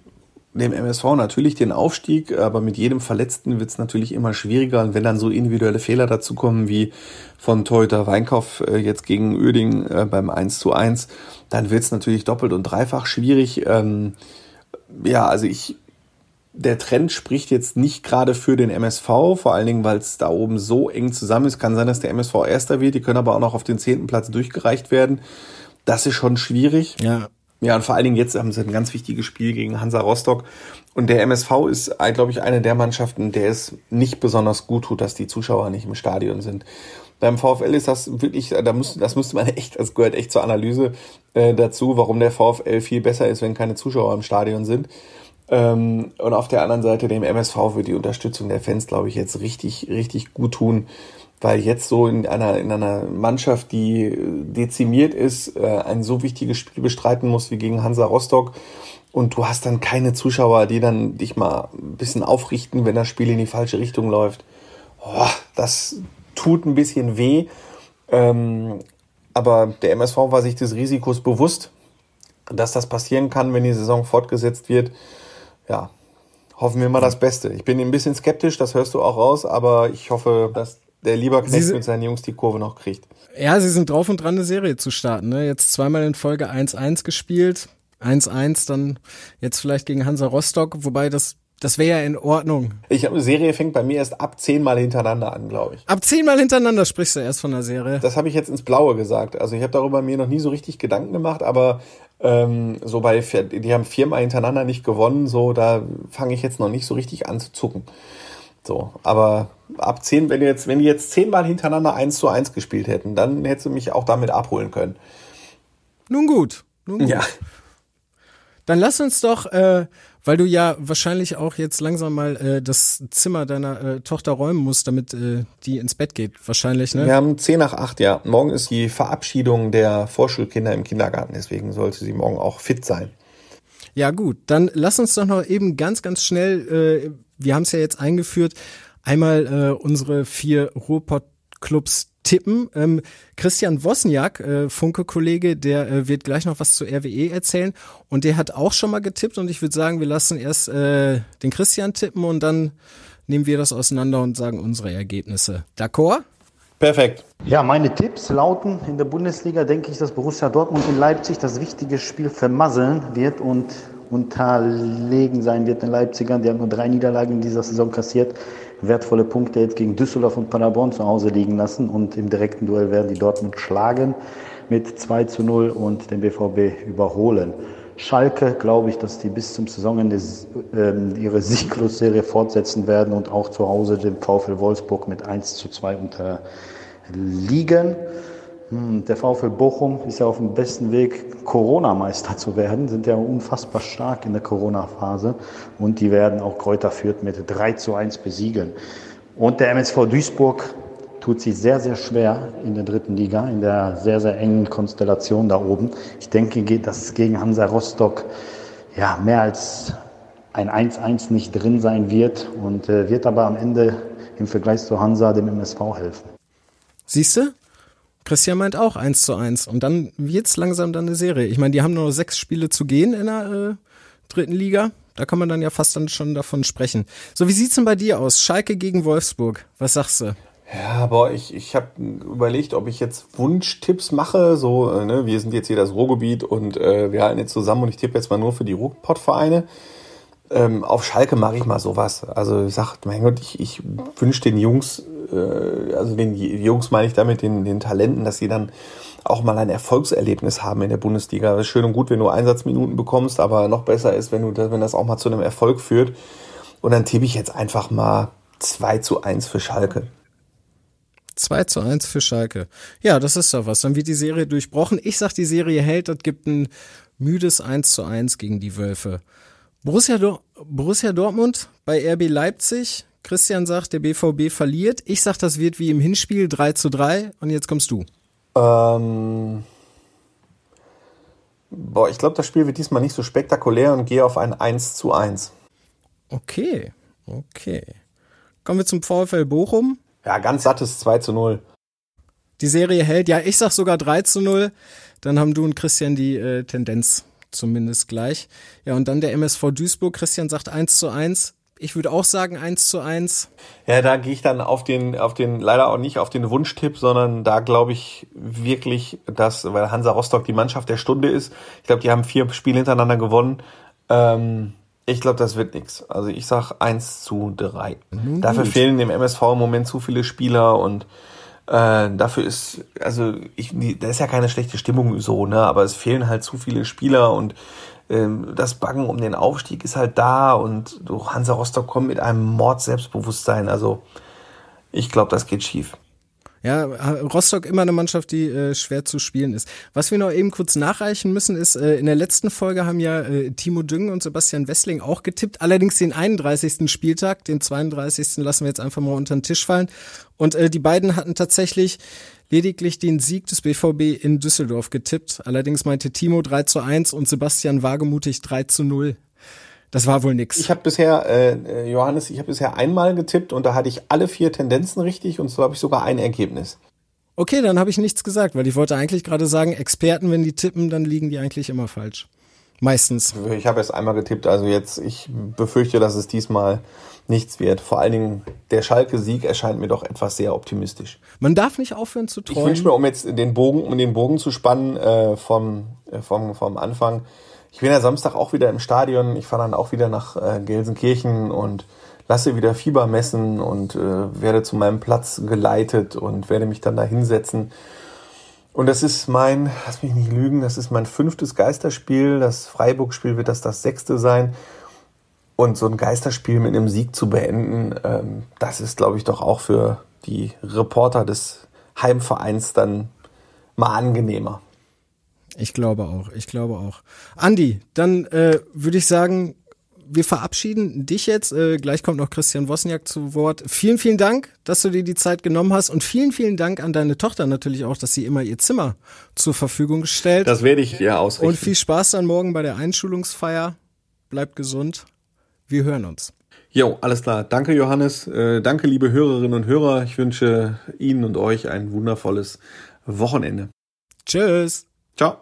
dem MSV natürlich den Aufstieg, aber mit jedem Verletzten wird es natürlich immer schwieriger. Und wenn dann so individuelle Fehler dazukommen wie von Torhüter Weinkauf äh, jetzt gegen Öding äh, beim 1 zu 1, dann wird es natürlich doppelt und dreifach schwierig. Ähm, ja, also ich, der Trend spricht jetzt nicht gerade für den MSV, vor allen Dingen, weil es da oben so eng zusammen ist. Kann sein, dass der MSV Erster wird, die können aber auch noch auf den zehnten Platz durchgereicht werden. Das ist schon schwierig. Ja. Ja, und vor allen Dingen jetzt haben sie ein ganz wichtiges Spiel gegen Hansa Rostock. Und der MSV ist, äh, glaube ich, eine der Mannschaften, der es nicht besonders gut tut, dass die Zuschauer nicht im Stadion sind. Beim VfL ist das wirklich, äh, da muss, das müsste man echt, das gehört echt zur Analyse äh, dazu, warum der VfL viel besser ist, wenn keine Zuschauer im Stadion sind. Ähm, und auf der anderen Seite dem MSV wird die Unterstützung der Fans, glaube ich, jetzt richtig, richtig gut tun weil jetzt so in einer, in einer Mannschaft, die dezimiert ist, äh, ein so wichtiges Spiel bestreiten muss wie gegen Hansa Rostock und du hast dann keine Zuschauer, die dann dich mal ein bisschen aufrichten, wenn das Spiel in die falsche Richtung läuft. Oh, das tut ein bisschen weh. Ähm, aber der MSV war sich des Risikos bewusst, dass das passieren kann, wenn die Saison fortgesetzt wird. Ja, hoffen wir mal das Beste. Ich bin ein bisschen skeptisch, das hörst du auch raus, aber ich hoffe, dass der Lieberknecht mit seinen Jungs die Kurve noch kriegt. Ja, sie sind drauf und dran, eine Serie zu starten. Ne? Jetzt zweimal in Folge 1-1 gespielt. 1-1, dann jetzt vielleicht gegen Hansa Rostock, wobei das das wäre ja in Ordnung. Ich habe eine Serie fängt bei mir erst ab zehnmal hintereinander an, glaube ich. Ab zehnmal hintereinander sprichst du erst von der Serie. Das habe ich jetzt ins Blaue gesagt. Also ich habe darüber mir noch nie so richtig Gedanken gemacht, aber ähm, so bei die haben viermal hintereinander nicht gewonnen, so da fange ich jetzt noch nicht so richtig an zu zucken. So, aber ab zehn, wenn jetzt, wenn die jetzt zehnmal hintereinander eins zu eins gespielt hätten, dann hättest du mich auch damit abholen können. Nun gut. Nun gut. Ja. Dann lass uns doch, äh, weil du ja wahrscheinlich auch jetzt langsam mal äh, das Zimmer deiner äh, Tochter räumen musst, damit äh, die ins Bett geht, wahrscheinlich, ne? Wir haben zehn nach acht, ja. Morgen ist die Verabschiedung der Vorschulkinder im Kindergarten, deswegen sollte sie morgen auch fit sein. Ja gut, dann lass uns doch noch eben ganz, ganz schnell, äh, wir haben es ja jetzt eingeführt, einmal äh, unsere vier Ruhrpott-Clubs tippen. Ähm, Christian Wosniak, äh, Funke-Kollege, der äh, wird gleich noch was zu RWE erzählen und der hat auch schon mal getippt und ich würde sagen, wir lassen erst äh, den Christian tippen und dann nehmen wir das auseinander und sagen unsere Ergebnisse. D'accord? Perfekt. Ja, meine Tipps lauten, in der Bundesliga denke ich, dass Borussia Dortmund in Leipzig das wichtige Spiel vermasseln wird und unterlegen sein wird den Leipzigern. Die haben nur drei Niederlagen in dieser Saison kassiert wertvolle Punkte jetzt gegen Düsseldorf und Paderborn zu Hause liegen lassen und im direkten Duell werden die Dortmund schlagen mit 2 zu 0 und den BVB überholen. Schalke glaube ich, dass die bis zum Saisonende äh, ihre Sieglosserie fortsetzen werden und auch zu Hause dem VfL Wolfsburg mit 1 zu 2 unterliegen. Hm, der VfL Bochum ist ja auf dem besten Weg, Corona-Meister zu werden, sind ja unfassbar stark in der Corona-Phase und die werden auch Kräuter Fürth mit 3 zu 1 besiegen. Und der MSV Duisburg tut sich sehr, sehr schwer in der dritten Liga, in der sehr, sehr engen Konstellation da oben. Ich denke, dass es gegen Hansa Rostock ja, mehr als ein 1-1 nicht drin sein wird und äh, wird aber am Ende im Vergleich zu Hansa dem MSV helfen. Siehst du? Christian meint auch eins zu eins. Und dann wird's langsam dann eine Serie. Ich meine, die haben nur noch sechs Spiele zu gehen in der äh, dritten Liga. Da kann man dann ja fast dann schon davon sprechen. So, wie sieht's denn bei dir aus? Schalke gegen Wolfsburg. Was sagst du? Ja, boah, ich, ich habe überlegt, ob ich jetzt Wunschtipps mache. So, äh, ne, wir sind jetzt hier das Ruhrgebiet und äh, wir halten jetzt zusammen und ich tippe jetzt mal nur für die Ruhrpott-Vereine. Ähm, auf Schalke mache ich mal sowas. Also ich sag, mein Gott, ich, ich wünsche den Jungs äh, also den Jungs meine ich damit, den, den Talenten, dass sie dann auch mal ein Erfolgserlebnis haben in der Bundesliga. Das ist schön und gut, wenn du Einsatzminuten bekommst, aber noch besser ist, wenn du, wenn das auch mal zu einem Erfolg führt. Und dann tippe ich jetzt einfach mal 2 zu 1 für Schalke. 2 zu 1 für Schalke. Ja, das ist doch was. Dann wird die Serie durchbrochen. Ich sag, die Serie hält. Das gibt ein müdes 1 zu 1 gegen die Wölfe. Borussia, Borussia Dortmund bei RB Leipzig Christian sagt, der BVB verliert. Ich sag, das wird wie im Hinspiel 3 zu 3 und jetzt kommst du. Ähm, boah, ich glaube, das Spiel wird diesmal nicht so spektakulär und gehe auf ein 1 zu 1. Okay, okay. Kommen wir zum VfL Bochum. Ja, ganz sattes 2 zu 0. Die Serie hält, ja, ich sag sogar 3 zu 0. Dann haben du und Christian die äh, Tendenz zumindest gleich. Ja, und dann der MSV Duisburg. Christian sagt 1 zu 1. Ich würde auch sagen 1 zu 1. Ja, da gehe ich dann auf den, auf den, leider auch nicht auf den Wunschtipp, sondern da glaube ich wirklich, dass, weil Hansa Rostock die Mannschaft der Stunde ist. Ich glaube, die haben vier Spiele hintereinander gewonnen. Ähm, ich glaube, das wird nichts. Also ich sag 1 zu 3. Mhm, Dafür fehlen dem MSV im Moment zu viele Spieler und äh, dafür ist, also ich, da ist ja keine schlechte Stimmung so, ne? Aber es fehlen halt zu viele Spieler und ähm, das Baggen um den Aufstieg ist halt da und Hansa Rostock kommt mit einem Mord-Selbstbewusstsein. Also ich glaube, das geht schief. Ja, Rostock immer eine Mannschaft, die äh, schwer zu spielen ist. Was wir noch eben kurz nachreichen müssen, ist, äh, in der letzten Folge haben ja äh, Timo Düngen und Sebastian Wessling auch getippt. Allerdings den 31. Spieltag, den 32. lassen wir jetzt einfach mal unter den Tisch fallen. Und äh, die beiden hatten tatsächlich lediglich den Sieg des BVB in Düsseldorf getippt. Allerdings meinte Timo 3 zu 1 und Sebastian wagemutig 3 zu 0. Das war wohl nix. Ich habe bisher, äh, Johannes, ich habe bisher einmal getippt und da hatte ich alle vier Tendenzen richtig und so habe ich sogar ein Ergebnis. Okay, dann habe ich nichts gesagt, weil ich wollte eigentlich gerade sagen, Experten, wenn die tippen, dann liegen die eigentlich immer falsch. Meistens. Ich habe es einmal getippt, also jetzt, ich befürchte, dass es diesmal nichts wird. Vor allen Dingen der Schalke-Sieg erscheint mir doch etwas sehr optimistisch. Man darf nicht aufhören zu träumen. Ich wünsche mir, um jetzt den Bogen, um den Bogen zu spannen äh, vom, äh, vom, vom Anfang, ich bin ja Samstag auch wieder im Stadion. Ich fahre dann auch wieder nach äh, Gelsenkirchen und lasse wieder Fieber messen und äh, werde zu meinem Platz geleitet und werde mich dann da hinsetzen. Und das ist mein, lass mich nicht lügen, das ist mein fünftes Geisterspiel. Das Freiburg-Spiel wird das das sechste sein. Und so ein Geisterspiel mit einem Sieg zu beenden, ähm, das ist, glaube ich, doch auch für die Reporter des Heimvereins dann mal angenehmer. Ich glaube auch, ich glaube auch. Andi, dann äh, würde ich sagen, wir verabschieden dich jetzt. Äh, gleich kommt noch Christian Wosniak zu Wort. Vielen, vielen Dank, dass du dir die Zeit genommen hast und vielen, vielen Dank an deine Tochter natürlich auch, dass sie immer ihr Zimmer zur Verfügung stellt. Das werde ich ja ausrichten. Und viel Spaß dann morgen bei der Einschulungsfeier. Bleibt gesund. Wir hören uns. Jo, alles klar. Danke, Johannes. Äh, danke, liebe Hörerinnen und Hörer. Ich wünsche Ihnen und euch ein wundervolles Wochenende. Tschüss. Ciao.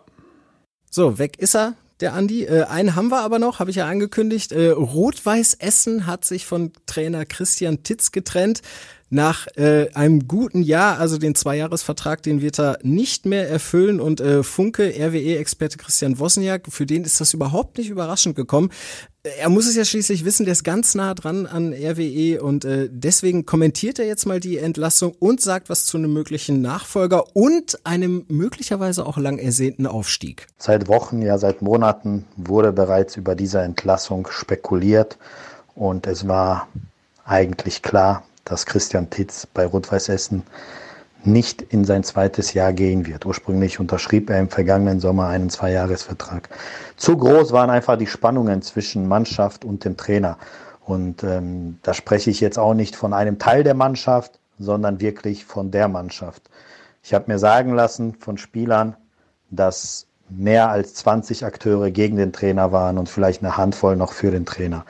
So, weg ist er, der Andi. Äh, einen haben wir aber noch, habe ich ja angekündigt. Äh, Rot-Weiß Essen hat sich von Trainer Christian Titz getrennt. Nach äh, einem guten Jahr, also den Zweijahresvertrag, den wird er nicht mehr erfüllen. Und äh, Funke, RWE-Experte Christian Wosniak, für den ist das überhaupt nicht überraschend gekommen. Er muss es ja schließlich wissen, der ist ganz nah dran an RWE und äh, deswegen kommentiert er jetzt mal die Entlassung und sagt was zu einem möglichen Nachfolger und einem möglicherweise auch lang ersehnten Aufstieg. Seit Wochen, ja seit Monaten wurde bereits über diese Entlassung spekuliert und es war eigentlich klar, dass Christian Titz bei Rot-Weiß Essen nicht in sein zweites Jahr gehen wird. Ursprünglich unterschrieb er im vergangenen Sommer einen Zweijahresvertrag. Zu groß waren einfach die Spannungen zwischen Mannschaft und dem Trainer. Und ähm, da spreche ich jetzt auch nicht von einem Teil der Mannschaft, sondern wirklich von der Mannschaft. Ich habe mir sagen lassen von Spielern, dass mehr als 20 Akteure gegen den Trainer waren und vielleicht eine Handvoll noch für den Trainer.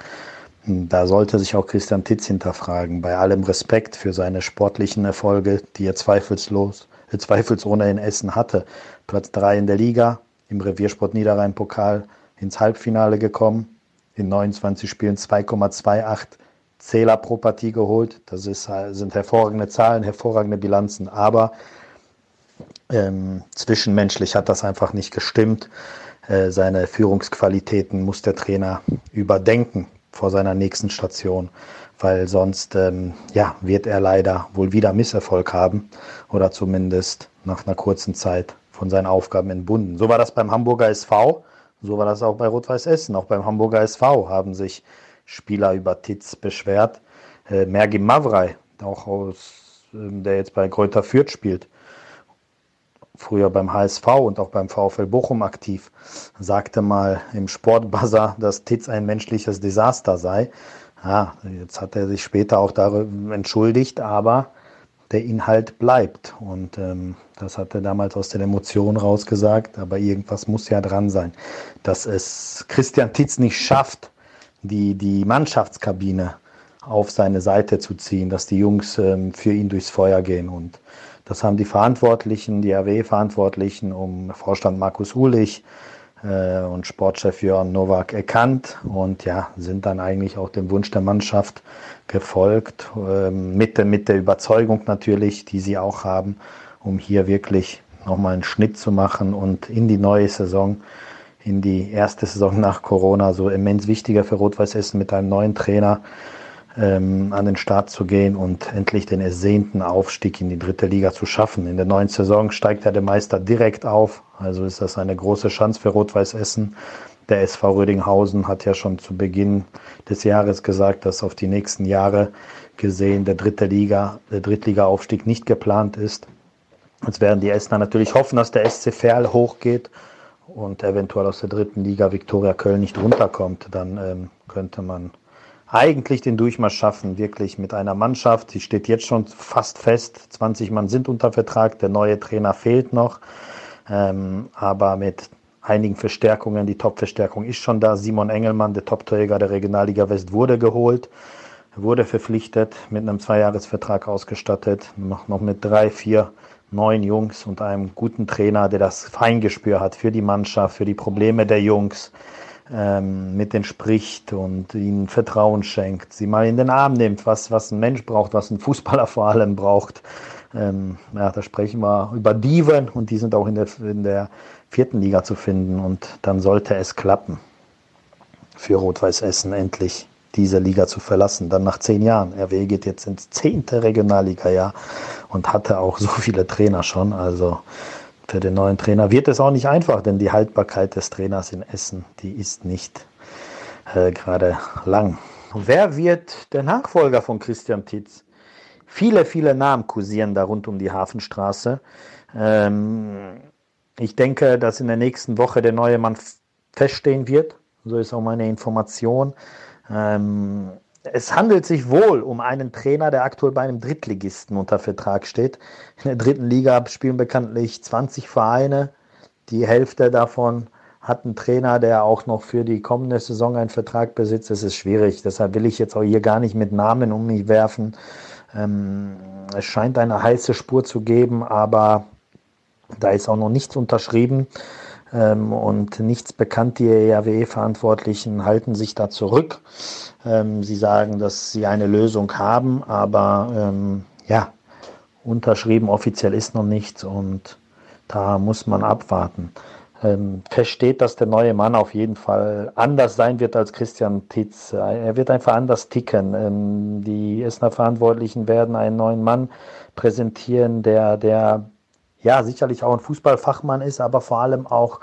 Da sollte sich auch Christian Titz hinterfragen, bei allem Respekt für seine sportlichen Erfolge, die er zweifellos, äh, zweifelsohne in Essen hatte. Platz 3 in der Liga, im Reviersport Niederrhein-Pokal ins Halbfinale gekommen, in 29 Spielen 2,28 Zähler pro Partie geholt. Das ist, äh, sind hervorragende Zahlen, hervorragende Bilanzen, aber ähm, zwischenmenschlich hat das einfach nicht gestimmt. Äh, seine Führungsqualitäten muss der Trainer überdenken vor seiner nächsten Station, weil sonst ähm, ja, wird er leider wohl wieder Misserfolg haben oder zumindest nach einer kurzen Zeit von seinen Aufgaben entbunden. So war das beim Hamburger SV, so war das auch bei Rot-Weiß Essen. Auch beim Hamburger SV haben sich Spieler über Titz beschwert. Äh, Mergim Mavrei, auch aus, äh, der jetzt bei Kräuter Fürth spielt, früher beim HSV und auch beim VfL Bochum aktiv, sagte mal im Sportbuzzer, dass Titz ein menschliches Desaster sei. Ja, jetzt hat er sich später auch darüber entschuldigt, aber der Inhalt bleibt. Und ähm, das hat er damals aus den Emotionen rausgesagt, aber irgendwas muss ja dran sein. Dass es Christian Titz nicht schafft, die, die Mannschaftskabine auf seine Seite zu ziehen, dass die Jungs ähm, für ihn durchs Feuer gehen. Und das haben die Verantwortlichen, die RW-Verantwortlichen um Vorstand Markus Uhlich äh, und Sportchef Jörn Nowak erkannt und ja, sind dann eigentlich auch dem Wunsch der Mannschaft gefolgt, äh, mit, mit der Überzeugung natürlich, die sie auch haben, um hier wirklich nochmal einen Schnitt zu machen und in die neue Saison, in die erste Saison nach Corona, so immens wichtiger für Rot-Weiß Essen mit einem neuen Trainer, ähm, an den Start zu gehen und endlich den ersehnten Aufstieg in die dritte Liga zu schaffen. In der neuen Saison steigt ja der Meister direkt auf, also ist das eine große Chance für Rot-Weiß Essen. Der SV Rödinghausen hat ja schon zu Beginn des Jahres gesagt, dass auf die nächsten Jahre gesehen der dritte Liga, der Drittliga-Aufstieg nicht geplant ist. Jetzt werden die Essener natürlich hoffen, dass der SC Verl hochgeht und eventuell aus der dritten Liga Viktoria Köln nicht runterkommt. Dann ähm, könnte man eigentlich den Durchmarsch schaffen, wirklich mit einer Mannschaft. Die steht jetzt schon fast fest. 20 Mann sind unter Vertrag, der neue Trainer fehlt noch. Ähm, aber mit einigen Verstärkungen, die Top-Verstärkung ist schon da. Simon Engelmann, der Top-Träger der Regionalliga West, wurde geholt, wurde verpflichtet, mit einem Zweijahresvertrag ausgestattet, noch, noch mit drei, vier neuen Jungs und einem guten Trainer, der das Feingespür hat für die Mannschaft, für die Probleme der Jungs ähm, mit denen spricht und ihnen Vertrauen schenkt, sie mal in den Arm nimmt, was, was ein Mensch braucht, was ein Fußballer vor allem braucht. Ähm, ja, da sprechen wir über Diven und die sind auch in der, in der vierten Liga zu finden und dann sollte es klappen, für Rot-Weiß Essen endlich diese Liga zu verlassen. Dann nach zehn Jahren. RW geht jetzt ins zehnte Regionalliga-Jahr und hatte auch so viele Trainer schon. Also für den neuen Trainer wird es auch nicht einfach, denn die Haltbarkeit des Trainers in Essen, die ist nicht äh, gerade lang. Wer wird der Nachfolger von Christian Titz? Viele, viele Namen kursieren da rund um die Hafenstraße. Ähm, ich denke, dass in der nächsten Woche der neue Mann feststehen wird. So ist auch meine Information. Ähm, es handelt sich wohl um einen Trainer, der aktuell bei einem Drittligisten unter Vertrag steht. In der dritten Liga spielen bekanntlich 20 Vereine. Die Hälfte davon hat einen Trainer, der auch noch für die kommende Saison einen Vertrag besitzt. Es ist schwierig. Deshalb will ich jetzt auch hier gar nicht mit Namen um mich werfen. Ähm, es scheint eine heiße Spur zu geben, aber da ist auch noch nichts unterschrieben und nichts bekannt. Die ERWE-Verantwortlichen halten sich da zurück. Ähm, sie sagen, dass sie eine Lösung haben, aber ähm, ja, unterschrieben offiziell ist noch nichts und da muss man abwarten. Ähm, versteht, dass der neue Mann auf jeden Fall anders sein wird als Christian Titz. Er wird einfach anders ticken. Ähm, die Essener Verantwortlichen werden einen neuen Mann präsentieren, der, der ja sicherlich auch ein Fußballfachmann ist, aber vor allem auch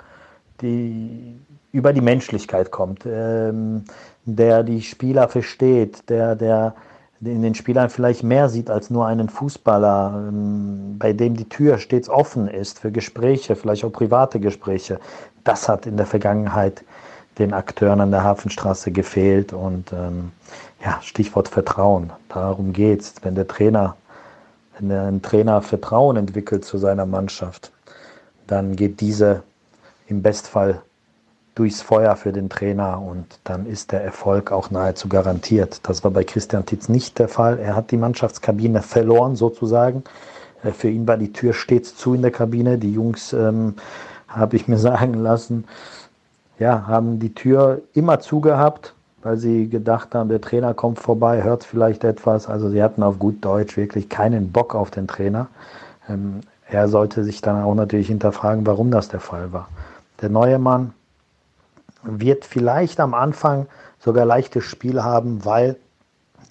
die über die Menschlichkeit kommt, ähm, der die Spieler versteht, der, der in den Spielern vielleicht mehr sieht als nur einen Fußballer, ähm, bei dem die Tür stets offen ist für Gespräche, vielleicht auch private Gespräche. Das hat in der Vergangenheit den Akteuren an der Hafenstraße gefehlt und ähm, ja, Stichwort Vertrauen. Darum geht's. Wenn der Trainer, wenn ein Trainer Vertrauen entwickelt zu seiner Mannschaft, dann geht diese im Bestfall durchs Feuer für den Trainer und dann ist der Erfolg auch nahezu garantiert. Das war bei Christian Titz nicht der Fall. Er hat die Mannschaftskabine verloren sozusagen. Äh, für ihn war die Tür stets zu in der Kabine. Die Jungs, ähm, habe ich mir sagen lassen, ja, haben die Tür immer zugehabt, weil sie gedacht haben, der Trainer kommt vorbei, hört vielleicht etwas. Also sie hatten auf gut Deutsch wirklich keinen Bock auf den Trainer. Ähm, er sollte sich dann auch natürlich hinterfragen, warum das der Fall war. Der neue Mann wird vielleicht am Anfang sogar leichtes Spiel haben, weil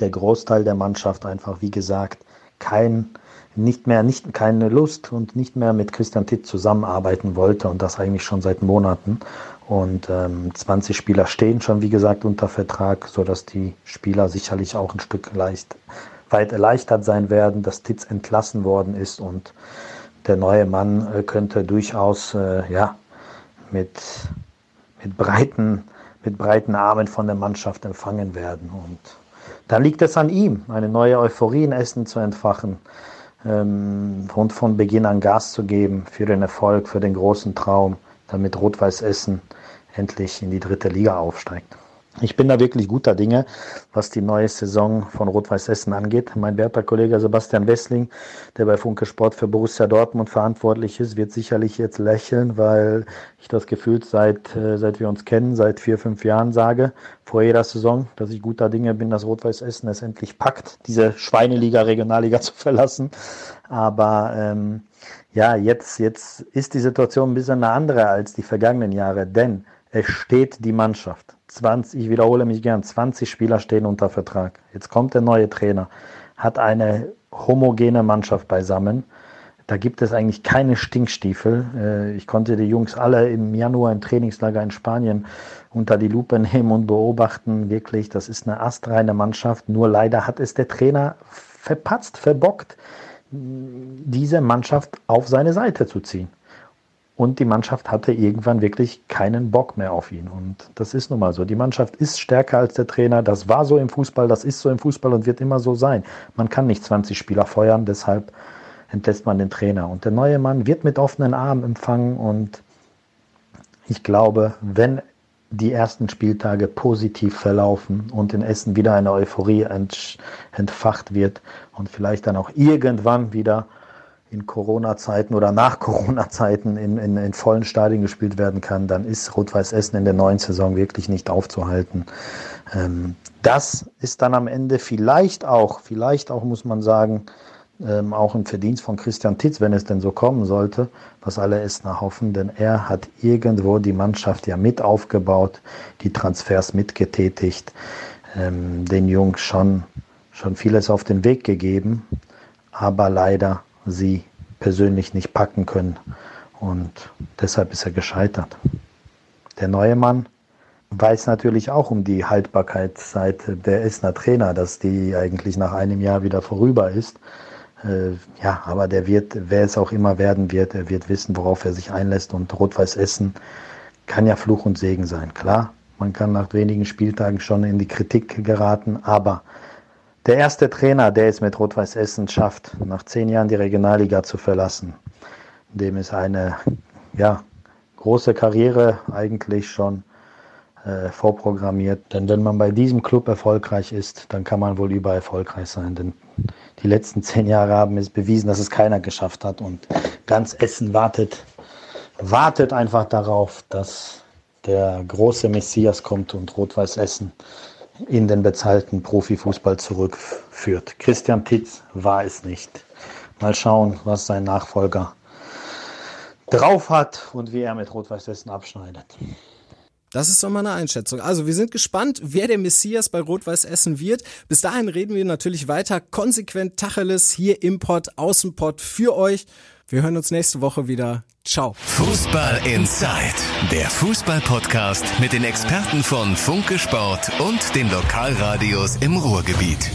der Großteil der Mannschaft einfach, wie gesagt, kein, nicht mehr, nicht, keine Lust und nicht mehr mit Christian Titt zusammenarbeiten wollte und das eigentlich schon seit Monaten. Und ähm, 20 Spieler stehen schon, wie gesagt, unter Vertrag, sodass die Spieler sicherlich auch ein Stück leicht, weit erleichtert sein werden, dass Titz entlassen worden ist und der neue Mann äh, könnte durchaus äh, ja, mit mit breiten, mit breiten Armen von der Mannschaft empfangen werden. Und dann liegt es an ihm, eine neue Euphorie in Essen zu entfachen ähm, und von Beginn an Gas zu geben für den Erfolg, für den großen Traum, damit Rot-Weiß Essen endlich in die dritte Liga aufsteigt. Ich bin da wirklich guter Dinge, was die neue Saison von Rot-Weiß Essen angeht. Mein werter Kollege Sebastian Wessling, der bei Funke Sport für Borussia Dortmund verantwortlich ist, wird sicherlich jetzt lächeln, weil ich das Gefühl seit, äh, seit wir uns kennen, seit vier, fünf Jahren sage, vor jeder Saison, dass ich guter Dinge bin, dass Rot-Weiß Essen es endlich packt, diese Schweineliga, Regionalliga zu verlassen. Aber ähm, ja, jetzt, jetzt ist die Situation ein bisschen eine andere als die vergangenen Jahre, denn es steht die Mannschaft. 20, ich wiederhole mich gern, 20 Spieler stehen unter Vertrag. Jetzt kommt der neue Trainer, hat eine homogene Mannschaft beisammen. Da gibt es eigentlich keine Stinkstiefel. Äh, ich konnte die Jungs alle im Januar im Trainingslager in Spanien unter die Lupe nehmen und beobachten. Wirklich, das ist eine astreine Mannschaft. Nur leider hat es der Trainer verpatzt, verbockt, diese Mannschaft auf seine Seite zu ziehen. Und die Mannschaft hatte irgendwann wirklich keinen Bock mehr auf ihn. Und das ist nun mal so. Die Mannschaft ist stärker als der Trainer. Das war so im Fußball, das ist so im Fußball und wird immer so sein. Man kann nicht 20 Spieler feuern, deshalb entlässt man den Trainer. Und der neue Mann wird mit offenen Armen empfangen. Und ich glaube, wenn die ersten Spieltage positiv verlaufen und in Essen wieder eine Euphorie entfacht wird und vielleicht dann auch irgendwann wieder in Corona-Zeiten oder nach Corona-Zeiten in, in, in vollen Stadien gespielt werden kann, dann ist Rot-Weiß Essen in der neuen Saison wirklich nicht aufzuhalten. Ähm, das ist dann am Ende vielleicht auch, vielleicht auch muss man sagen, ähm, auch ein Verdienst von Christian Titz, wenn es denn so kommen sollte, was alle Essener hoffen, denn er hat irgendwo die Mannschaft ja mit aufgebaut, die Transfers mitgetätigt, ähm, den Jungs schon, schon vieles auf den Weg gegeben, aber leider sie persönlich nicht packen können. Und deshalb ist er gescheitert. Der neue Mann weiß natürlich auch um die Haltbarkeitszeit der Essener Trainer, dass die eigentlich nach einem Jahr wieder vorüber ist. Äh, ja, aber der wird, wer es auch immer werden wird, er wird wissen, worauf er sich einlässt. Und Rot-Weiß Essen kann ja Fluch und Segen sein. Klar, man kann nach wenigen Spieltagen schon in die Kritik geraten, aber der erste Trainer, der es mit Rot-Weiß Essen schafft, nach zehn Jahren die Regionalliga zu verlassen, dem ist eine ja, große Karriere eigentlich schon äh, vorprogrammiert. Denn wenn man bei diesem Club erfolgreich ist, dann kann man wohl überall erfolgreich sein. Denn die letzten zehn Jahre haben es bewiesen, dass es keiner geschafft hat. Und ganz Essen wartet, wartet einfach darauf, dass der große Messias kommt und Rot-Weiß Essen in den bezahlten Profifußball zurückführt. Christian Titz war es nicht. Mal schauen, was sein Nachfolger drauf hat und wie er mit Rot-Weiß Essen abschneidet. Das ist doch mal eine Einschätzung. Also wir sind gespannt, wer der Messias bei Rot-Weiß Essen wird. Bis dahin reden wir natürlich weiter konsequent Tacheles hier im Pod, Außenpod für euch. Wir hören uns nächste Woche wieder. Ciao. Fußball Inside, der Fußball-Podcast mit den Experten von Funke Sport und den Lokalradios im Ruhrgebiet.